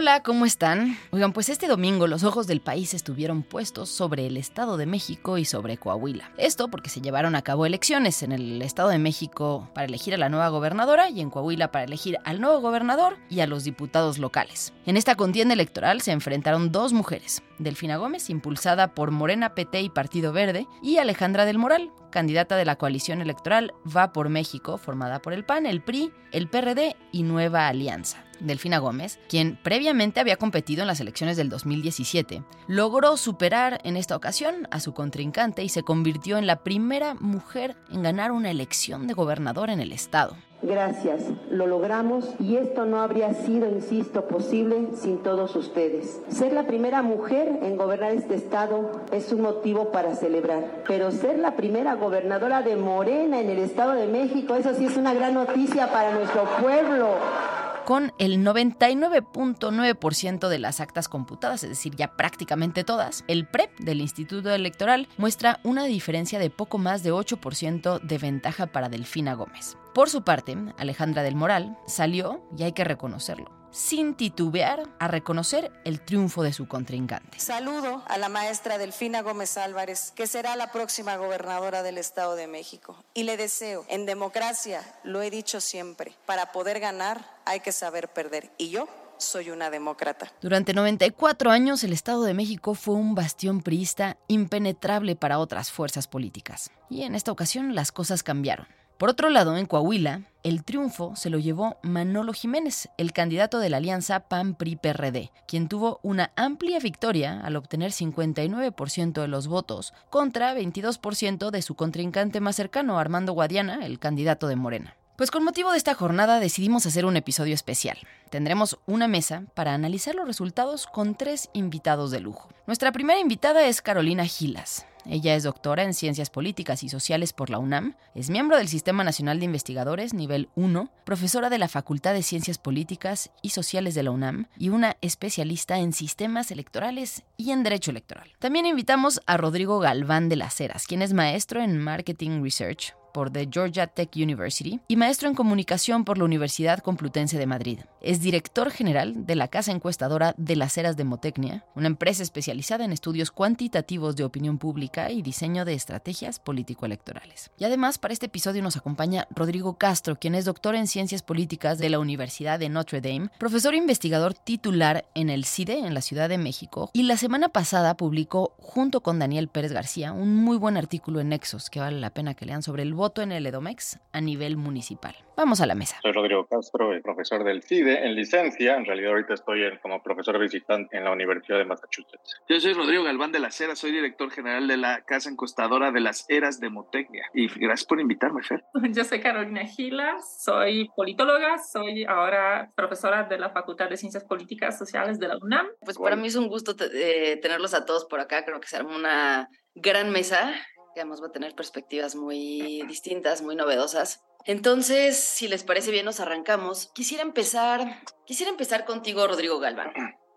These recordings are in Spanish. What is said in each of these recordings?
Hola, ¿cómo están? Oigan, pues este domingo los ojos del país estuvieron puestos sobre el Estado de México y sobre Coahuila. Esto porque se llevaron a cabo elecciones en el Estado de México para elegir a la nueva gobernadora y en Coahuila para elegir al nuevo gobernador y a los diputados locales. En esta contienda electoral se enfrentaron dos mujeres, Delfina Gómez, impulsada por Morena PT y Partido Verde, y Alejandra del Moral, candidata de la coalición electoral Va por México, formada por el PAN, el PRI, el PRD y Nueva Alianza. Delfina Gómez, quien previamente había competido en las elecciones del 2017, logró superar en esta ocasión a su contrincante y se convirtió en la primera mujer en ganar una elección de gobernador en el estado. Gracias, lo logramos y esto no habría sido, insisto, posible sin todos ustedes. Ser la primera mujer en gobernar este estado es un motivo para celebrar, pero ser la primera gobernadora de Morena en el Estado de México, eso sí es una gran noticia para nuestro pueblo con el 99.9% de las actas computadas, es decir, ya prácticamente todas, el PREP del Instituto Electoral muestra una diferencia de poco más de 8% de ventaja para Delfina Gómez. Por su parte, Alejandra del Moral salió, y hay que reconocerlo, sin titubear a reconocer el triunfo de su contrincante. Saludo a la maestra Delfina Gómez Álvarez, que será la próxima gobernadora del Estado de México. Y le deseo, en democracia, lo he dicho siempre, para poder ganar hay que saber perder. Y yo soy una demócrata. Durante 94 años el Estado de México fue un bastión priista impenetrable para otras fuerzas políticas. Y en esta ocasión las cosas cambiaron. Por otro lado, en Coahuila, el triunfo se lo llevó Manolo Jiménez, el candidato de la alianza PAN-PRI-PRD, quien tuvo una amplia victoria al obtener 59% de los votos contra 22% de su contrincante más cercano, Armando Guadiana, el candidato de Morena. Pues con motivo de esta jornada decidimos hacer un episodio especial. Tendremos una mesa para analizar los resultados con tres invitados de lujo. Nuestra primera invitada es Carolina Gilas. Ella es doctora en Ciencias Políticas y Sociales por la UNAM, es miembro del Sistema Nacional de Investigadores nivel 1, profesora de la Facultad de Ciencias Políticas y Sociales de la UNAM y una especialista en sistemas electorales y en derecho electoral. También invitamos a Rodrigo Galván de las Heras, quien es maestro en Marketing Research por The Georgia Tech University y maestro en comunicación por la Universidad Complutense de Madrid. Es director general de la casa encuestadora de las Heras de Motecnia, una empresa especializada en estudios cuantitativos de opinión pública y diseño de estrategias político-electorales. Y además, para este episodio nos acompaña Rodrigo Castro, quien es doctor en ciencias políticas de la Universidad de Notre Dame, profesor e investigador titular en el CIDE en la Ciudad de México, y la semana pasada publicó junto con Daniel Pérez García un muy buen artículo en Nexos que vale la pena que lean sobre el voto en el Edomex a nivel municipal. Vamos a la mesa. Soy Rodrigo Castro, profesor del CIDE en licencia. En realidad ahorita estoy como profesor visitante en la Universidad de Massachusetts. Yo soy Rodrigo Galván de las Heras, soy director general de la Casa Encostadora de las Heras de Motecnia. Y gracias por invitarme, Fer. Yo soy Carolina Gilas, soy politóloga, soy ahora profesora de la Facultad de Ciencias Políticas Sociales de la UNAM. Pues para mí es un gusto eh, tenerlos a todos por acá. Creo que será una gran mesa que va a tener perspectivas muy distintas, muy novedosas. Entonces, si les parece bien, nos arrancamos. Quisiera empezar, quisiera empezar contigo, Rodrigo Galván.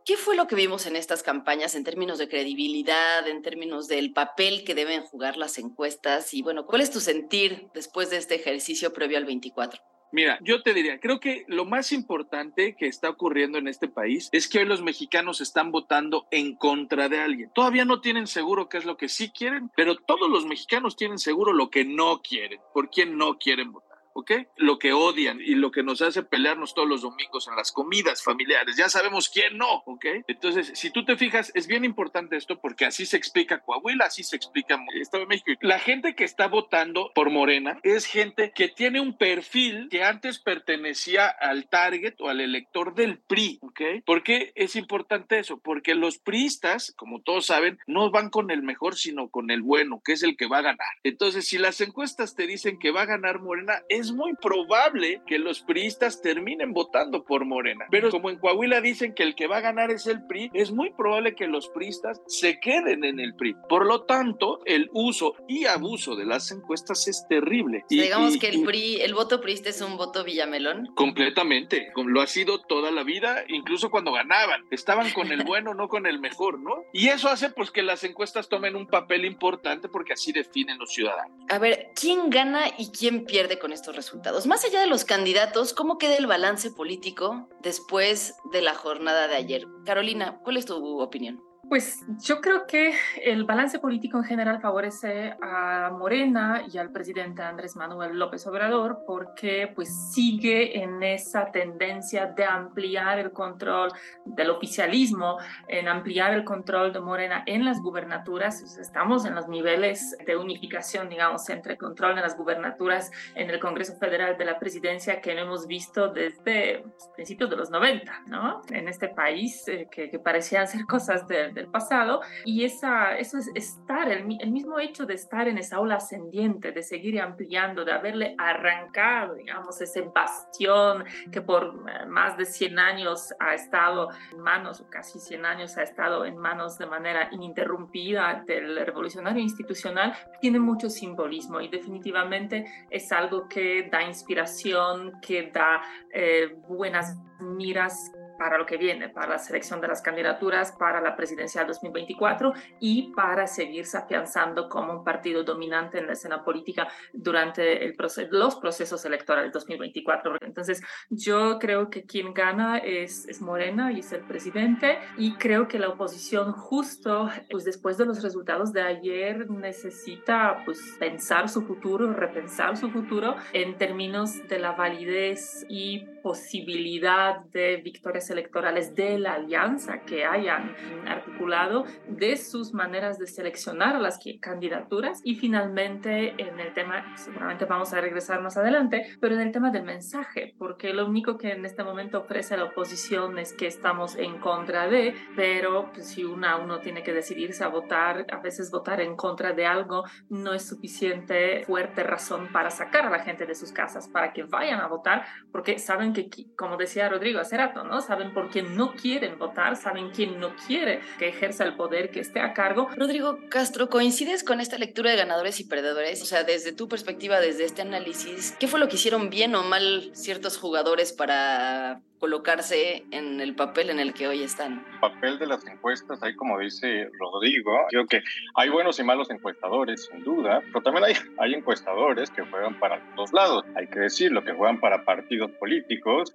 ¿Qué fue lo que vimos en estas campañas en términos de credibilidad, en términos del papel que deben jugar las encuestas? Y bueno, ¿cuál es tu sentir después de este ejercicio previo al 24? Mira, yo te diría, creo que lo más importante que está ocurriendo en este país es que hoy los mexicanos están votando en contra de alguien. Todavía no tienen seguro qué es lo que sí quieren, pero todos los mexicanos tienen seguro lo que no quieren, por quién no quieren votar. ¿Ok? Lo que odian y lo que nos hace pelearnos todos los domingos en las comidas familiares. Ya sabemos quién no, ¿ok? Entonces, si tú te fijas, es bien importante esto porque así se explica Coahuila, así se explica el Estado de México. La gente que está votando por Morena es gente que tiene un perfil que antes pertenecía al target o al elector del PRI, ¿ok? ¿Por qué es importante eso? Porque los priistas, como todos saben, no van con el mejor, sino con el bueno, que es el que va a ganar. Entonces, si las encuestas te dicen que va a ganar Morena, es es muy probable que los priistas terminen votando por Morena. Pero como en Coahuila dicen que el que va a ganar es el PRI, es muy probable que los priistas se queden en el PRI. Por lo tanto, el uso y abuso de las encuestas es terrible. y, digamos que el PRI, el voto priista es un voto Villamelón. Completamente, lo ha sido toda la vida, incluso cuando ganaban. Estaban con el bueno, no con el mejor, ¿no? Y eso hace pues que las encuestas tomen un papel importante porque así definen los ciudadanos. A ver, ¿quién gana y quién pierde con resultados. Más allá de los candidatos, ¿cómo queda el balance político después de la jornada de ayer? Carolina, ¿cuál es tu opinión? Pues yo creo que el balance político en general favorece a Morena y al presidente Andrés Manuel López Obrador porque pues sigue en esa tendencia de ampliar el control del oficialismo, en ampliar el control de Morena en las gubernaturas. Estamos en los niveles de unificación, digamos, entre control de las gubernaturas en el Congreso Federal de la Presidencia que no hemos visto desde principios de los 90, ¿no? En este país eh, que, que, parecían ser cosas de pasado y esa, eso es estar, el, mismo hecho de estar en esa ola ascendiente, de seguir ampliando, de haberle arrancado, digamos, ese bastión que por eh, más de 100 años ha estado en manos, casi 100 años ha estado en manos de manera ininterrumpida del revolucionario institucional, tiene mucho simbolismo y definitivamente es algo que da inspiración, que da eh, buenas miras para lo que viene, para la selección de las candidaturas para la presidencia 2024 y para seguirse afianzando como un partido dominante en la escena política durante el los procesos electorales 2024. Entonces, yo creo que quien gana es, es Morena y es el presidente y creo que la oposición justo pues después de los resultados de ayer necesita pues pensar su futuro, repensar su futuro en términos de la validez y posibilidad de victorias electorales de la alianza que hayan articulado, de sus maneras de seleccionar las candidaturas. Y finalmente en el tema, seguramente vamos a regresar más adelante, pero en el tema del mensaje, porque lo único que en este momento ofrece la oposición es que estamos en contra de, pero pues, si una, uno tiene que decidirse a votar, a veces votar en contra de algo no es suficiente fuerte razón para sacar a la gente de sus casas, para que vayan a votar, porque saben que, como decía Rodrigo hace rato, ¿no? Saben saben por quién no quieren votar, saben quién no quiere que ejerza el poder, que esté a cargo. Rodrigo Castro, ¿coincides con esta lectura de ganadores y perdedores? O sea, desde tu perspectiva, desde este análisis, ¿qué fue lo que hicieron bien o mal ciertos jugadores para colocarse en el papel en el que hoy están. El papel de las encuestas, ahí como dice Rodrigo, creo que hay buenos y malos encuestadores, sin duda, pero también hay, hay encuestadores que juegan para los dos lados, hay que decirlo, que juegan para partidos políticos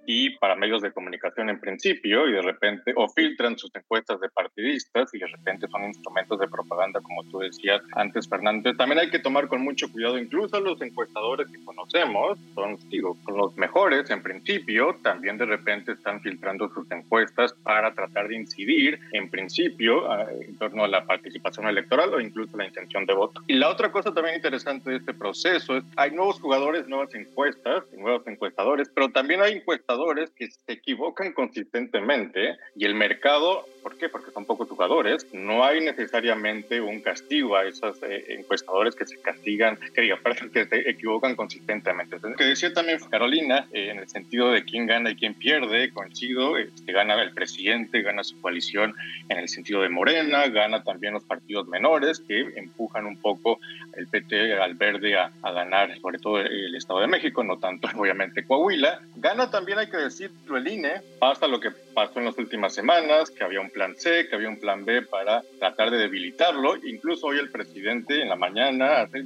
y para medios de comunicación en principio, y de repente, o filtran sus encuestas de partidistas y de repente son instrumentos de propaganda, como tú decías antes, Fernando. También hay que tomar con mucho cuidado, incluso los encuestadores que conocemos, son, digo, los mejores en principio, también de repente están filtrando sus encuestas para tratar de incidir, en principio, en torno a la participación electoral o incluso la intención de voto. Y la otra cosa también interesante de este proceso es hay nuevos jugadores, nuevas encuestas, nuevos encuestadores, pero también hay encuestadores que se equivocan consistentemente y el mercado, ¿por qué? Porque son pocos jugadores, no hay necesariamente un castigo a esos eh, encuestadores que se castigan, que diga, que se equivocan consistentemente. que decía también Carolina, eh, en el sentido de quién gana y quién pierde, coincido, este, gana el presidente, gana su coalición en el sentido de Morena, gana también los partidos menores que empujan un poco el PT al verde a, ganar, sobre todo el Estado de México, no tanto obviamente Coahuila. Gana también, hay que decirlo, el INE, pasa lo que pasó en las últimas semanas, que había un plan C, que había un plan B para tratar de debilitarlo. Incluso hoy el presidente en la mañana hace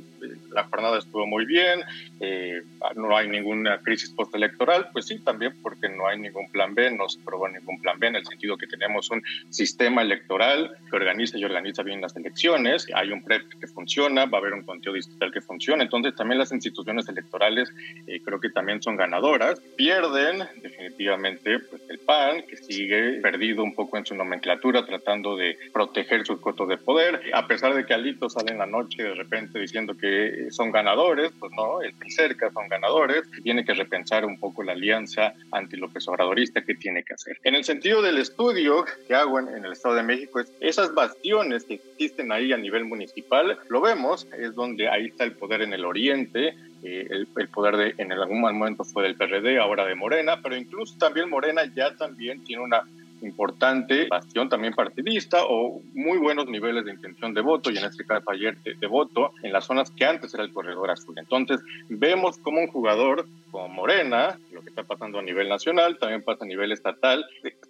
la jornada estuvo muy bien, eh, no hay ninguna crisis postelectoral, pues sí, también porque no hay ningún plan B, no se probó ningún plan B en el sentido que tenemos un sistema electoral que organiza y organiza bien las elecciones, hay un PREP que funciona, va a haber un conteo digital que funciona, entonces también las instituciones electorales eh, creo que también son ganadoras, pierden definitivamente pues, el PAN, que sigue perdido un poco en su nomenclatura, tratando de proteger sus cotos de poder, a pesar de que Alito sale en la noche de repente diciendo que son ganadores, pues no, el cerca son ganadores, tiene que repensar un poco la alianza anti-López Obradorista que tiene que hacer. En el sentido del estudio que hago en, el Estado de México, es esas bastiones que existen ahí a nivel municipal, lo vemos, es donde ahí está el poder en el oriente, eh, el, poder de, en algún momento fue del PRD, ahora de Morena, pero incluso también Morena ya también tiene una importante bastión también partidista o muy buenos niveles de intención de voto y en este caso ayer de, voto en las zonas que antes era el corredor azul. Entonces vemos como un jugador como Morena, lo que está pasando a nivel nacional, también pasa a nivel estatal,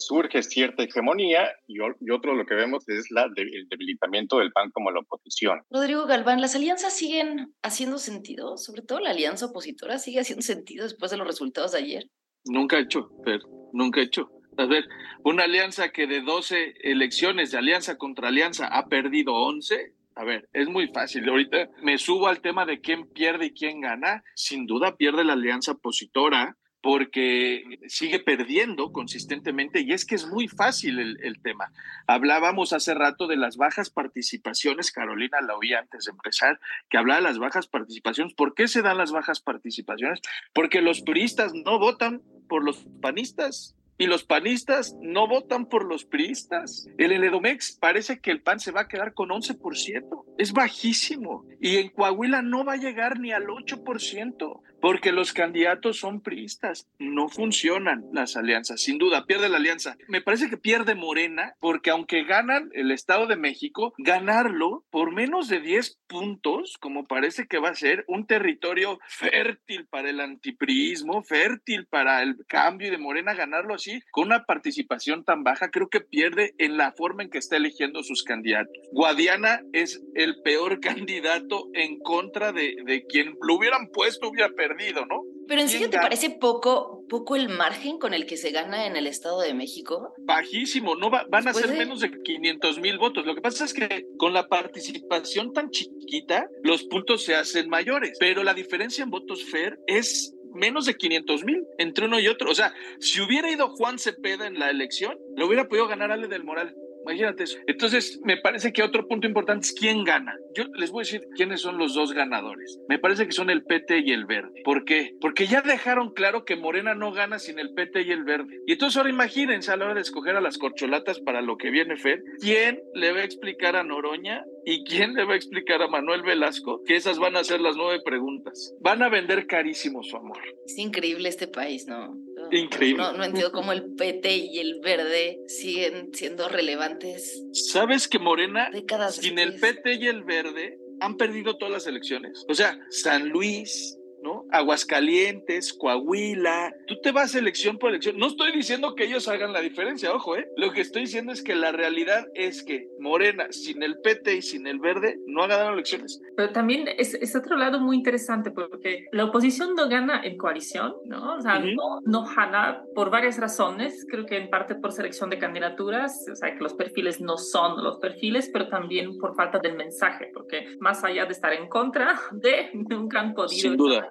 surge cierta hegemonía y, y otro lo que vemos es la el debilitamiento del PAN como la oposición. Rodrigo Galván, ¿las alianzas siguen haciendo sentido? Sobre todo la alianza opositora sigue haciendo sentido después de los resultados de ayer. Nunca he hecho, pero nunca he hecho. A ver, una alianza que de 12 elecciones de alianza contra alianza ha perdido 11. A ver, es muy fácil. Ahorita me subo al tema de quién pierde y quién gana. Sin duda pierde la alianza opositora porque sigue perdiendo consistentemente y es que es muy fácil el, tema. Hablábamos hace rato de las bajas participaciones, Carolina la oí antes de empezar, que hablaba de las bajas participaciones. ¿Por qué se dan las bajas participaciones? Porque los turistas no votan por los panistas, y los panistas no votan por los priistas. El Edomex parece que el PAN se va a quedar con 11%. Es bajísimo. Y en Coahuila no va a llegar ni al 8% porque los candidatos son priistas. No funcionan las alianzas, sin duda, pierde la alianza. Me parece que pierde Morena, porque aunque ganan el Estado de México, ganarlo por menos de 10 puntos, como parece que va a ser un territorio fértil para el antipriismo, fértil para el cambio y de Morena, ganarlo así, con una participación tan baja, creo que pierde en la forma en que está eligiendo sus candidatos. Guadiana es el peor candidato en contra de, de quien lo hubieran puesto, hubiera perdido ¿no? Pero en serio, ¿te parece poco, poco el margen con el que se gana en el Estado de México? Bajísimo, no van a ser menos de 500 mil votos. Lo que pasa es que con la participación tan chiquita, los puntos se hacen mayores, pero la diferencia en votos fair es menos de 500 mil entre uno y otro. O sea, si hubiera ido Juan Cepeda en la elección, lo hubiera podido ganar Ale del Moral. Imagínate eso. Entonces, me parece que otro punto importante es quién gana. Yo les voy a decir quiénes son los dos ganadores. Me parece que son el PT y el Verde. ¿Por qué? Porque ya dejaron claro que Morena no gana sin el PT y el Verde. Y entonces ahora imagínense a la hora de escoger a las corcholatas para lo que viene Fer, ¿quién le va a explicar a Noroña y quién le va a explicar a Manuel Velasco que esas van a ser las nueve preguntas? Van a vender carísimo su amor. Es increíble este país, ¿no? Increíble. No, no entiendo cómo el PT y el Verde siguen siendo relevantes. ¿Sabes que Morena, sin el PT y el Verde, han perdido todas las elecciones? O sea, San Luis, ¿no? Aguascalientes, Coahuila, tú te vas elección por elección. No estoy diciendo que ellos hagan la diferencia, ojo, ¿eh? Lo que estoy diciendo es que la realidad es que Morena, sin el PT y sin el Verde, no ha ganado elecciones. Pero también es, es otro lado muy interesante porque la oposición no gana en coalición, ¿no? O sea, no, no gana por varias razones, creo que en parte por selección de candidaturas, o sea, que los perfiles no son los perfiles, pero también por falta del mensaje, porque más allá de estar en contra de, nunca han podido... Sin duda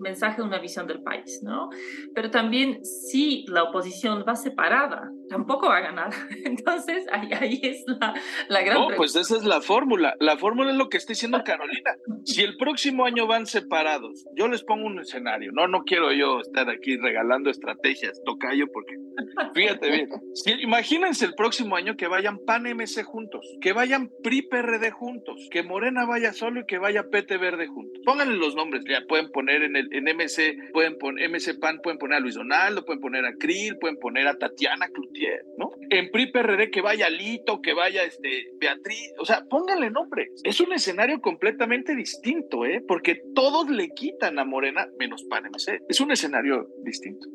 mensaje, una visión del país, ¿no? Pero también si la oposición va separada, tampoco va a ganar. Entonces, ahí, ahí es la, la gran... No, pues esa es la fórmula. La fórmula es lo que está diciendo Carolina. Si el próximo año van separados, yo les pongo un escenario. No, no quiero yo estar aquí regalando estrategias, tocayo, porque fíjate bien. imagínense el próximo año que vayan PAN MC juntos, que vayan PRI PRD juntos, que Morena vaya solo y que vaya PT Verde juntos. Pónganle los nombres, ya pueden poner en el en MC, pueden poner MC PAN, pueden poner a Luis Donaldo, pueden poner a Krill, pueden poner a Tatiana Cloutier, ¿no? En PRI PRD que vaya Lito, que vaya este Beatriz, o sea, pónganle nombre. Es un escenario completamente distinto, ¿eh? Porque todos le quitan a Morena menos PAN MC. Es un escenario distinto.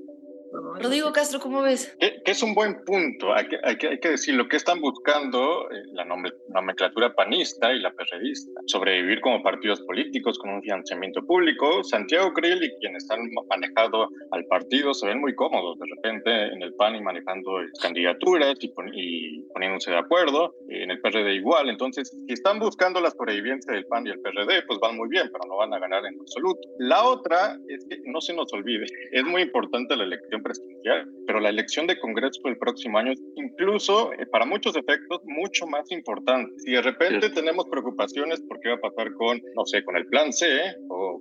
Rodrigo Castro, ¿cómo ves? Que, es un buen punto, hay que, decir lo que están buscando eh, la nomenclatura panista y la perredista, sobrevivir como partidos políticos con un financiamiento público. Santiago Krill y quienes han manejado al partido se ven muy cómodos de repente en el PAN y manejando candidaturas y, y poniéndose de acuerdo, en el PRD igual, entonces si están buscando la sobrevivencia del PAN y el PRD, pues van muy bien, pero no van a ganar en absoluto. La otra es que no se nos olvide, es muy importante la elección presidencial, pero la elección de Congreso el próximo año es incluso, eh, para muchos efectos, mucho más importante. Si de repente tenemos preocupaciones por qué va a pasar con, no sé, con el plan C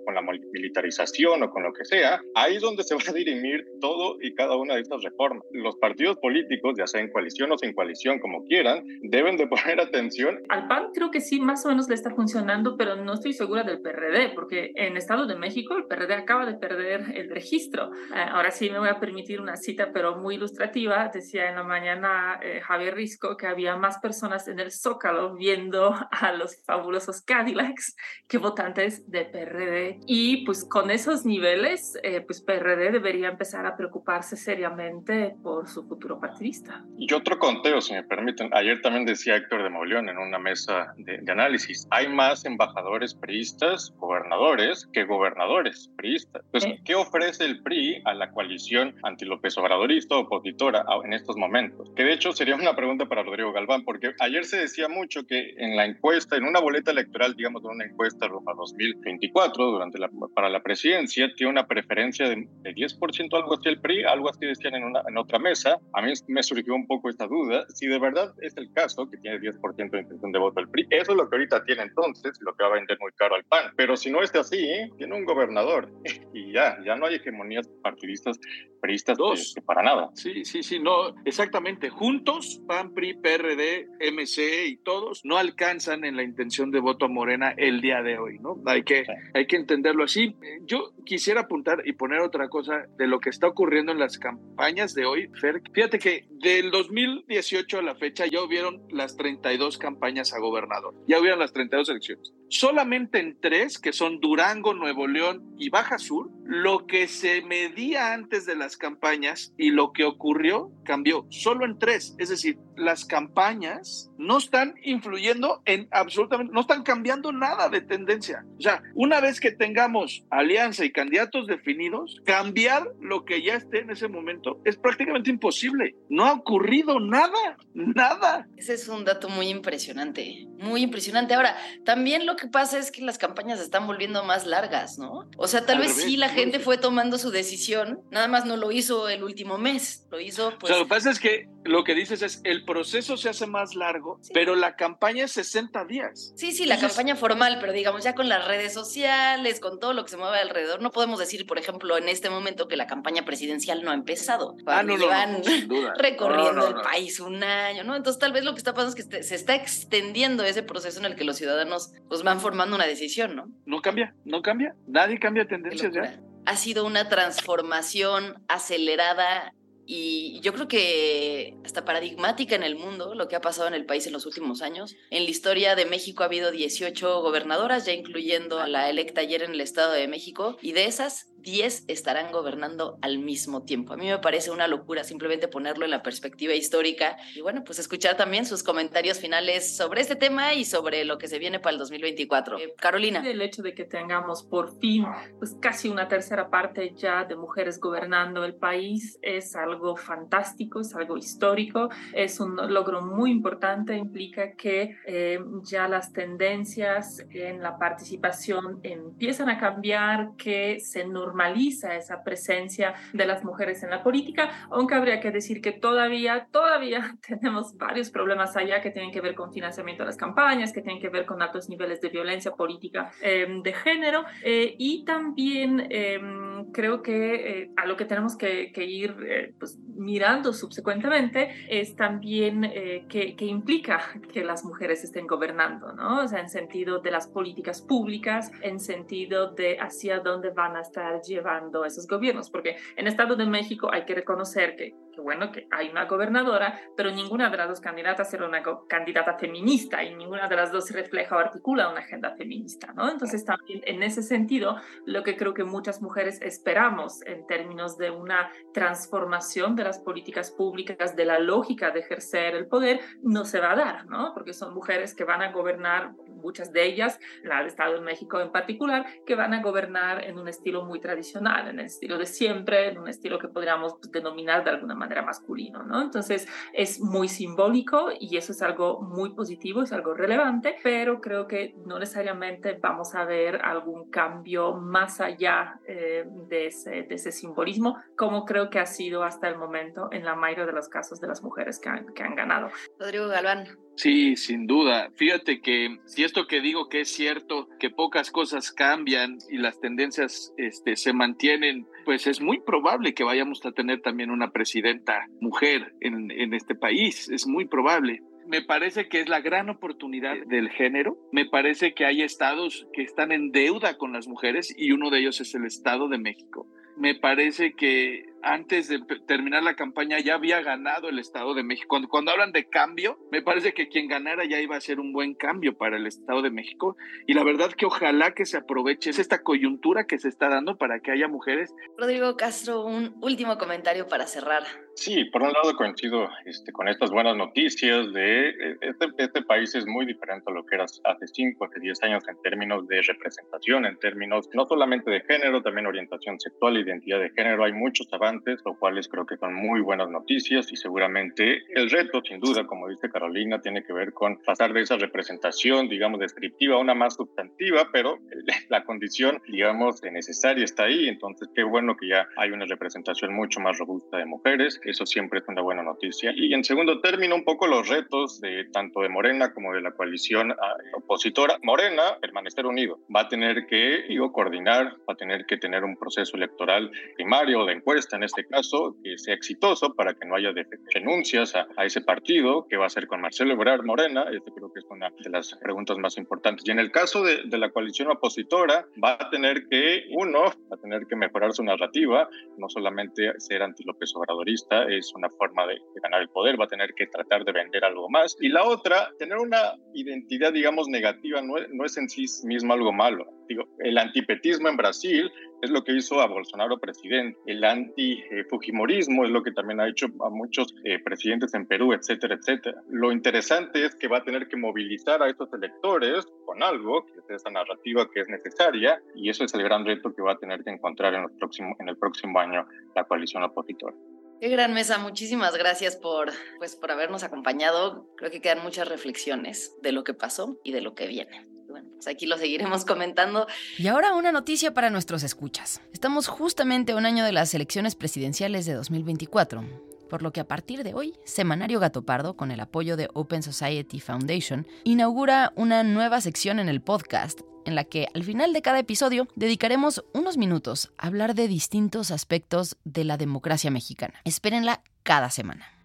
con la militarización o con lo que sea, ahí es donde se va a dirimir todo y cada una de estas reformas. Los partidos políticos, ya sea en coalición o sin coalición, como quieran, deben de poner atención. Al PAN creo que sí, más o menos le está funcionando, pero no estoy segura del PRD, porque en Estado de México el PRD acaba de perder el registro. Eh, ahora sí me voy a permitir una cita, pero muy ilustrativa. Decía en la mañana eh, Javier Risco que había más personas en el Zócalo viendo a los fabulosos Cadillacs que votantes de PRD. Y pues con esos niveles, eh, pues PRD debería empezar a preocuparse seriamente por su futuro partidista. Y otro conteo, si me permiten. Ayer también decía Héctor de Mauleón en una mesa de, análisis, hay más embajadores priistas, gobernadores, que gobernadores priistas. Entonces, ¿qué ofrece el PRI a la coalición anti-López Obradorista opositora en estos momentos? Que de hecho sería una pregunta para Rodrigo Galván, porque ayer se decía mucho que en la encuesta, en una boleta electoral, digamos, de una encuesta para 2024, durante la, para la presidencia, tiene una preferencia de, 10%, algo así el PRI, algo así decían en, una, en otra mesa. A mí me surgió un poco esta duda, si de verdad es el caso que tiene 10% de intención de voto el PRI, eso es lo que ahorita tiene entonces, lo que va a vender muy caro al PAN. Pero si no es así, tiene un gobernador y ya, ya no hay hegemonías partidistas priistas Dos. para nada. Sí, sí, sí, no, exactamente. Juntos, PAN, PRI, PRD, MC y todos no alcanzan en la intención de voto a Morena el día de hoy, ¿no? Hay que, hay que entenderlo así. Yo quisiera apuntar y poner otra cosa de lo que está ocurriendo en las campañas de hoy, Fer. Fíjate que del 2018 a la fecha ya hubieron las 32 campañas a gobernador, ya hubieron las 32 elecciones. Solamente en tres, que son Durango, Nuevo León y Baja Sur, lo que se medía antes de las campañas y lo que ocurrió cambió. Solo en tres. Es decir, las campañas no están influyendo en absolutamente, no están cambiando nada de tendencia. O sea, una vez que tengamos alianza y candidatos definidos, cambiar lo que ya esté en ese momento es prácticamente imposible. No ha ocurrido nada, nada. Ese es un dato muy impresionante, muy impresionante. Ahora, también lo que pasa es que las campañas se están volviendo más largas, ¿no? O sea, tal vez sí la gente fue tomando su decisión, nada más no lo hizo el último mes, lo hizo pues... O sea, lo que pasa es que lo que dices es, el proceso se hace más largo, pero la campaña es 60 días. Sí, sí, la campaña formal, pero digamos ya con las redes sociales, con todo lo que se mueve alrededor, no podemos decir, por ejemplo, en este momento que la campaña presidencial no ha empezado. Ah, no, no, van recorriendo el país un año, ¿no? Entonces tal vez lo que está pasando es que se está extendiendo ese proceso en el que los ciudadanos pues van formando una decisión, ¿no? No cambia, no cambia, nadie cambia tendencias ya. Ha sido una transformación acelerada y yo creo que hasta paradigmática en el mundo lo que ha pasado en el país en los últimos años. En la historia de México ha habido 18 gobernadoras, ya incluyendo a la electa ayer en el Estado de México, y de esas 10 estarán gobernando al mismo tiempo. A mí me parece una locura simplemente ponerlo en la perspectiva histórica y bueno, pues escuchar también sus comentarios finales sobre este tema y sobre lo que se viene para el 2024. Eh, Carolina. El hecho de que tengamos por fin pues casi una tercera parte ya de mujeres gobernando el país es algo fantástico, es algo histórico, es un logro muy importante, implica que eh, ya las tendencias en la participación empiezan a cambiar, que se normalizan normaliza esa presencia de las mujeres en la política, aunque habría que decir que todavía, todavía tenemos varios problemas allá que tienen que ver con financiamiento de las campañas, que tienen que ver con altos niveles de violencia política em, de género eh, y también em, creo que eh, a lo que tenemos que, ir eh, pues, mirando subsecuentemente es también que, que, implica que las mujeres estén gobernando, ¿no? O sea, en sentido de las políticas públicas, en sentido de hacia dónde van a estar llevando esos gobiernos, porque en Estado de México hay que reconocer que que bueno, que hay una gobernadora, pero ninguna de las dos candidatas era una candidata feminista y ninguna de las dos refleja o articula una agenda feminista, ¿no? Entonces también en ese sentido, lo que creo que muchas mujeres esperamos en términos de una transformación de las políticas públicas, de la lógica de ejercer el poder, no se va a dar, ¿no? Porque son mujeres que van a gobernar, muchas de ellas, la del Estado de México en particular, que van a gobernar en un estilo muy tradicional, en el estilo de siempre, en un estilo que podríamos pues, denominar de alguna manera masculino, ¿no? Entonces es muy simbólico y eso es algo muy positivo, es algo relevante, pero creo que no necesariamente vamos a ver algún cambio más allá eh, de, ese, de, ese, simbolismo, como creo que ha sido hasta el momento en la mayoría de los casos de las mujeres que han, que han ganado. Rodrigo Galván. Sí, sin duda. Fíjate que si esto que digo que es cierto, que pocas cosas cambian y las tendencias este, se mantienen, pues es muy probable que vayamos a tener también una presidenta mujer en, en este país. Es muy probable me parece que es la gran oportunidad del género. Me parece que hay estados que están en deuda con las mujeres y uno de ellos es el Estado de México. Me parece que antes de terminar la campaña ya había ganado el Estado de México. Cuando, cuando, hablan de cambio, me parece que quien ganara ya iba a ser un buen cambio para el Estado de México. Y la verdad que ojalá que se aproveche esta coyuntura que se está dando para que haya mujeres. Rodrigo Castro, un último comentario para cerrar. Sí, por un lado coincido este, con estas buenas noticias de eh, este, este, país es muy diferente a lo que era hace 5, hace 10 años en términos de representación, en términos no solamente de género, también orientación sexual, identidad de género. Hay muchos avances lo cuales creo que son muy buenas noticias y seguramente el reto, sin duda, como dice Carolina, tiene que ver con pasar de esa representación, digamos, descriptiva a una más sustantiva, pero la condición, digamos, necesaria está ahí, entonces qué bueno que ya hay una representación mucho más robusta de mujeres, eso siempre es una buena noticia. Y en segundo término, un poco los retos de tanto de Morena como de la coalición ah, opositora. Morena, permanecer unido, va a tener que, digo, coordinar, va a tener que tener un proceso electoral primario de encuesta en este caso, que sea exitoso para que no haya denuncias a, ese partido, que va a ser con Marcelo Ebrard Morena, este creo que es una de las preguntas más importantes. Y en el caso de, la coalición opositora, va a tener que, uno, va a tener que mejorar su narrativa, no solamente ser anti-López Obradorista, es una forma de, ganar el poder, va a tener que tratar de vender algo más. Y la otra, tener una identidad, digamos, negativa, no, no es en sí mismo algo malo. Digo, el antipetismo en Brasil es lo que hizo a Bolsonaro presidente. El anti-fujimorismo es lo que también ha hecho a muchos eh, presidentes en Perú, etcétera, etcétera. Lo interesante es que va a tener que movilizar a estos electores con algo, que es esa narrativa que es necesaria, y eso es el gran reto que va a tener que encontrar en, en el próximo año la coalición opositora. Qué gran mesa, muchísimas gracias por, pues, por habernos acompañado. Creo que quedan muchas reflexiones de lo que pasó y de lo que viene bueno, pues aquí lo seguiremos comentando. Y ahora una noticia para nuestros escuchas. Estamos justamente a un año de las elecciones presidenciales de 2024 por lo que a partir de hoy, Semanario Gato Pardo, con el apoyo de Open Society Foundation, inaugura una nueva sección en el podcast en la que al final de cada episodio dedicaremos unos minutos a hablar de distintos aspectos de la democracia mexicana. Espérenla cada semana.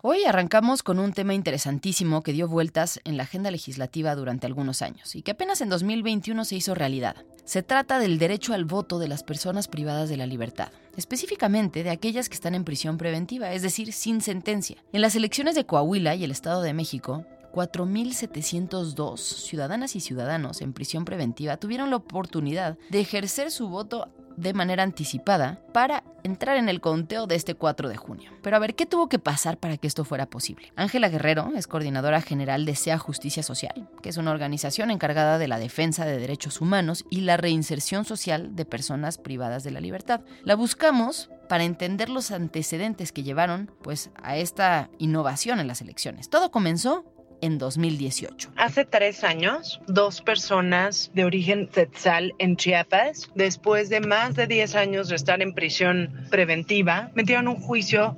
Hoy arrancamos con un tema interesantísimo que dio vueltas en la agenda legislativa durante algunos años y que apenas en 2021 se hizo realidad. Se trata del derecho al voto de las personas privadas de la libertad, específicamente de aquellas que están en prisión preventiva, es decir, sin sentencia. En las elecciones de Coahuila y el Estado de México, 4.702 ciudadanas y ciudadanos en prisión preventiva tuvieron la oportunidad de ejercer su voto de manera anticipada para entrar en el conteo de este 4 de junio. Pero a ver, ¿qué tuvo que pasar para que esto fuera posible? Ángela Guerrero es coordinadora general de SEA Justicia Social, que es una organización encargada de la defensa de derechos humanos y la reinserción social de personas privadas de la libertad. La buscamos para entender los antecedentes que llevaron pues a esta innovación en las elecciones. Todo comenzó en 2018. Hace tres años, dos personas de origen Tetzal en Chiapas, después de más de 10 años de estar en prisión preventiva, metieron un juicio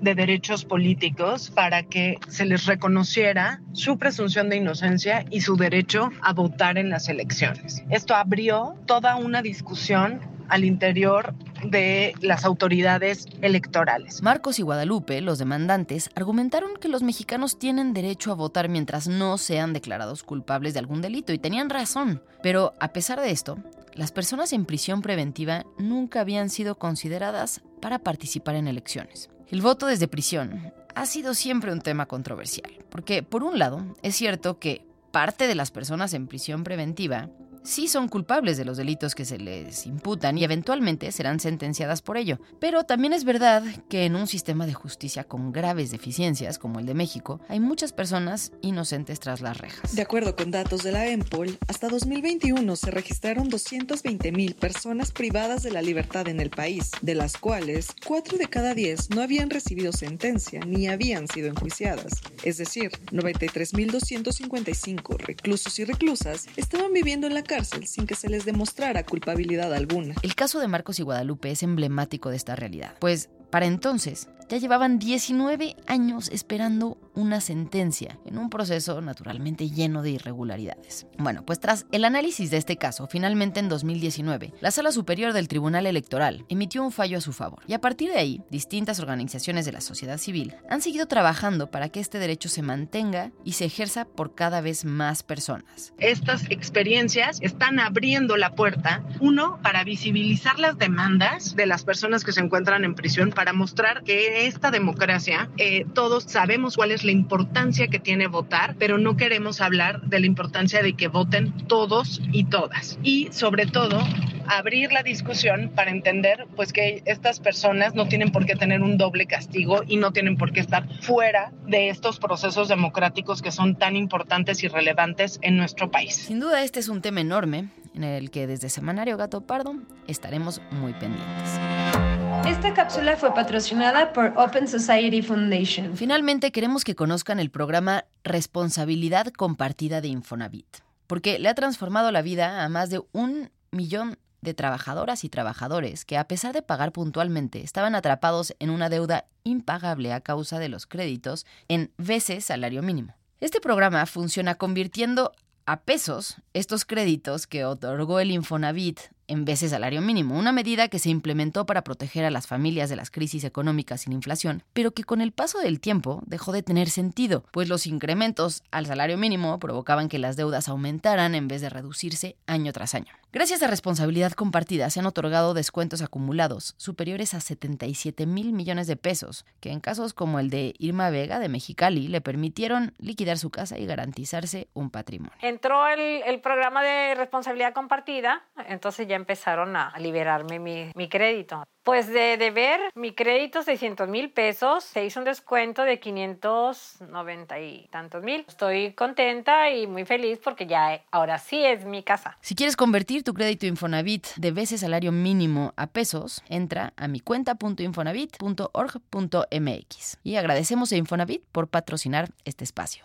de derechos políticos para que se les reconociera su presunción de inocencia y su derecho a votar en las elecciones. Esto abrió toda una discusión al interior de las autoridades electorales. Marcos y Guadalupe, los demandantes, argumentaron que los mexicanos tienen derecho a votar mientras no sean declarados culpables de algún delito y tenían razón. Pero a pesar de esto, las personas en prisión preventiva nunca habían sido consideradas para participar en elecciones. El voto desde prisión ha sido siempre un tema controversial, porque por un lado es cierto que parte de las personas en prisión preventiva sí son culpables de los delitos que se les imputan y eventualmente serán sentenciadas por ello. Pero también es verdad que en un sistema de justicia con graves deficiencias como el de México, hay muchas personas inocentes tras las rejas. De acuerdo con datos de la EMPOL, hasta 2021 se registraron 220 mil personas privadas de la libertad en el país, de las cuales 4 de cada 10 no habían recibido sentencia ni habían sido enjuiciadas. Es decir, 93.255 reclusos y reclusas estaban viviendo en la sin que se les demostrara culpabilidad alguna. El caso de Marcos y Guadalupe es emblemático de esta realidad, pues para entonces ya llevaban 19 años esperando una sentencia en un proceso naturalmente lleno de irregularidades. Bueno, pues tras el análisis de este caso, finalmente en 2019, la Sala Superior del Tribunal Electoral emitió un fallo a su favor. Y a partir de ahí, distintas organizaciones de la sociedad civil han seguido trabajando para que este derecho se mantenga y se ejerza por cada vez más personas. Estas experiencias están abriendo la puerta, uno, para visibilizar las demandas de las personas que se encuentran en prisión, para mostrar que esta democracia, eh, todos sabemos cuál es la importancia que tiene votar, pero no queremos hablar de la importancia de que voten todos y todas. Y sobre todo, abrir la discusión para entender pues que estas personas no tienen por qué tener un doble castigo y no tienen por qué estar fuera de estos procesos democráticos que son tan importantes y relevantes en nuestro país. Sin duda este es un tema enorme en el que desde Semanario Gato Pardo estaremos muy pendientes. Esta cápsula fue patrocinada por Open Society Foundation. Finalmente queremos que conozcan el programa Responsabilidad Compartida de Infonavit, porque le ha transformado la vida a más de un millón de trabajadoras y trabajadores que a pesar de pagar puntualmente estaban atrapados en una deuda impagable a causa de los créditos en veces salario mínimo. Este programa funciona convirtiendo a pesos estos créditos que otorgó el Infonavit en vez de salario mínimo, una medida que se implementó para proteger a las familias de las crisis económicas sin inflación, pero que con el paso del tiempo dejó de tener sentido, pues los incrementos al salario mínimo provocaban que las deudas aumentaran en vez de reducirse año tras año. Gracias a responsabilidad compartida se han otorgado descuentos acumulados superiores a 77 mil millones de pesos, que en casos como el de Irma Vega de Mexicali le permitieron liquidar su casa y garantizarse un patrimonio. Entró el, el programa de responsabilidad compartida, entonces ya empezaron a liberarme mi, mi crédito. Pues de deber mi crédito 600 mil pesos, se hizo un descuento de 590 y tantos mil. Estoy contenta y muy feliz porque ya ahora sí es mi casa. Si quieres convertir tu crédito Infonavit de veces salario mínimo a pesos, entra a mi cuenta.infonavit.org.mx. Y agradecemos a Infonavit por patrocinar este espacio.